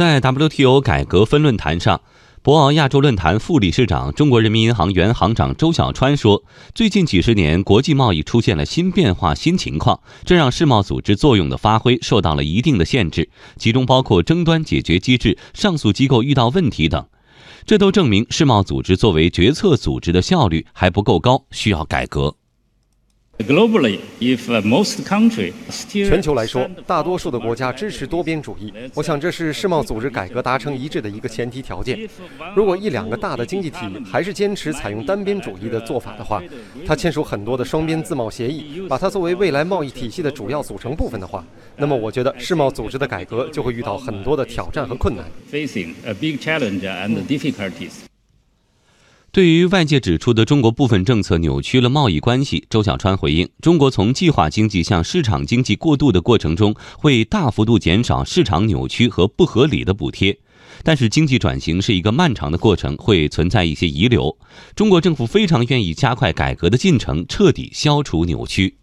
在 WTO 改革分论坛上，博鳌亚洲论坛副理事长、中国人民银行原行长周小川说：“最近几十年，国际贸易出现了新变化、新情况，这让世贸组织作用的发挥受到了一定的限制，其中包括争端解决机制、上诉机构遇到问题等。这都证明世贸组织作为决策组织的效率还不够高，需要改革。”全球来说，大多数的国家支持多边主义。我想这是世贸组织改革达成一致的一个前提条件。如果一两个大的经济体还是坚持采用单边主义的做法的话，它签署很多的双边自贸协议，把它作为未来贸易体系的主要组成部分的话，那么我觉得世贸组织的改革就会遇到很多的挑战和困难。Facing a big challenge and difficulties. 对于外界指出的中国部分政策扭曲了贸易关系，周小川回应：中国从计划经济向市场经济过渡的过程中，会大幅度减少市场扭曲和不合理的补贴。但是，经济转型是一个漫长的过程，会存在一些遗留。中国政府非常愿意加快改革的进程，彻底消除扭曲。